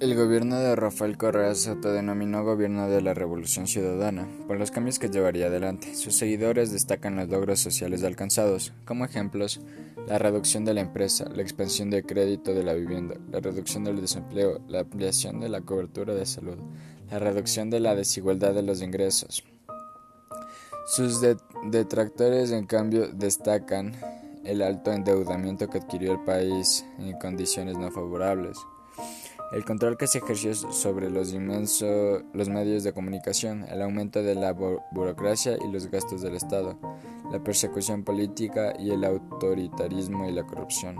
El gobierno de Rafael Correa se autodenominó Gobierno de la Revolución Ciudadana por los cambios que llevaría adelante. Sus seguidores destacan los logros sociales alcanzados, como ejemplos la reducción de la empresa, la expansión de crédito de la vivienda, la reducción del desempleo, la ampliación de la cobertura de salud, la reducción de la desigualdad de los ingresos. Sus detractores, en cambio, destacan el alto endeudamiento que adquirió el país en condiciones no favorables el control que se ejerció sobre los inmensos los medios de comunicación, el aumento de la burocracia y los gastos del Estado, la persecución política y el autoritarismo y la corrupción.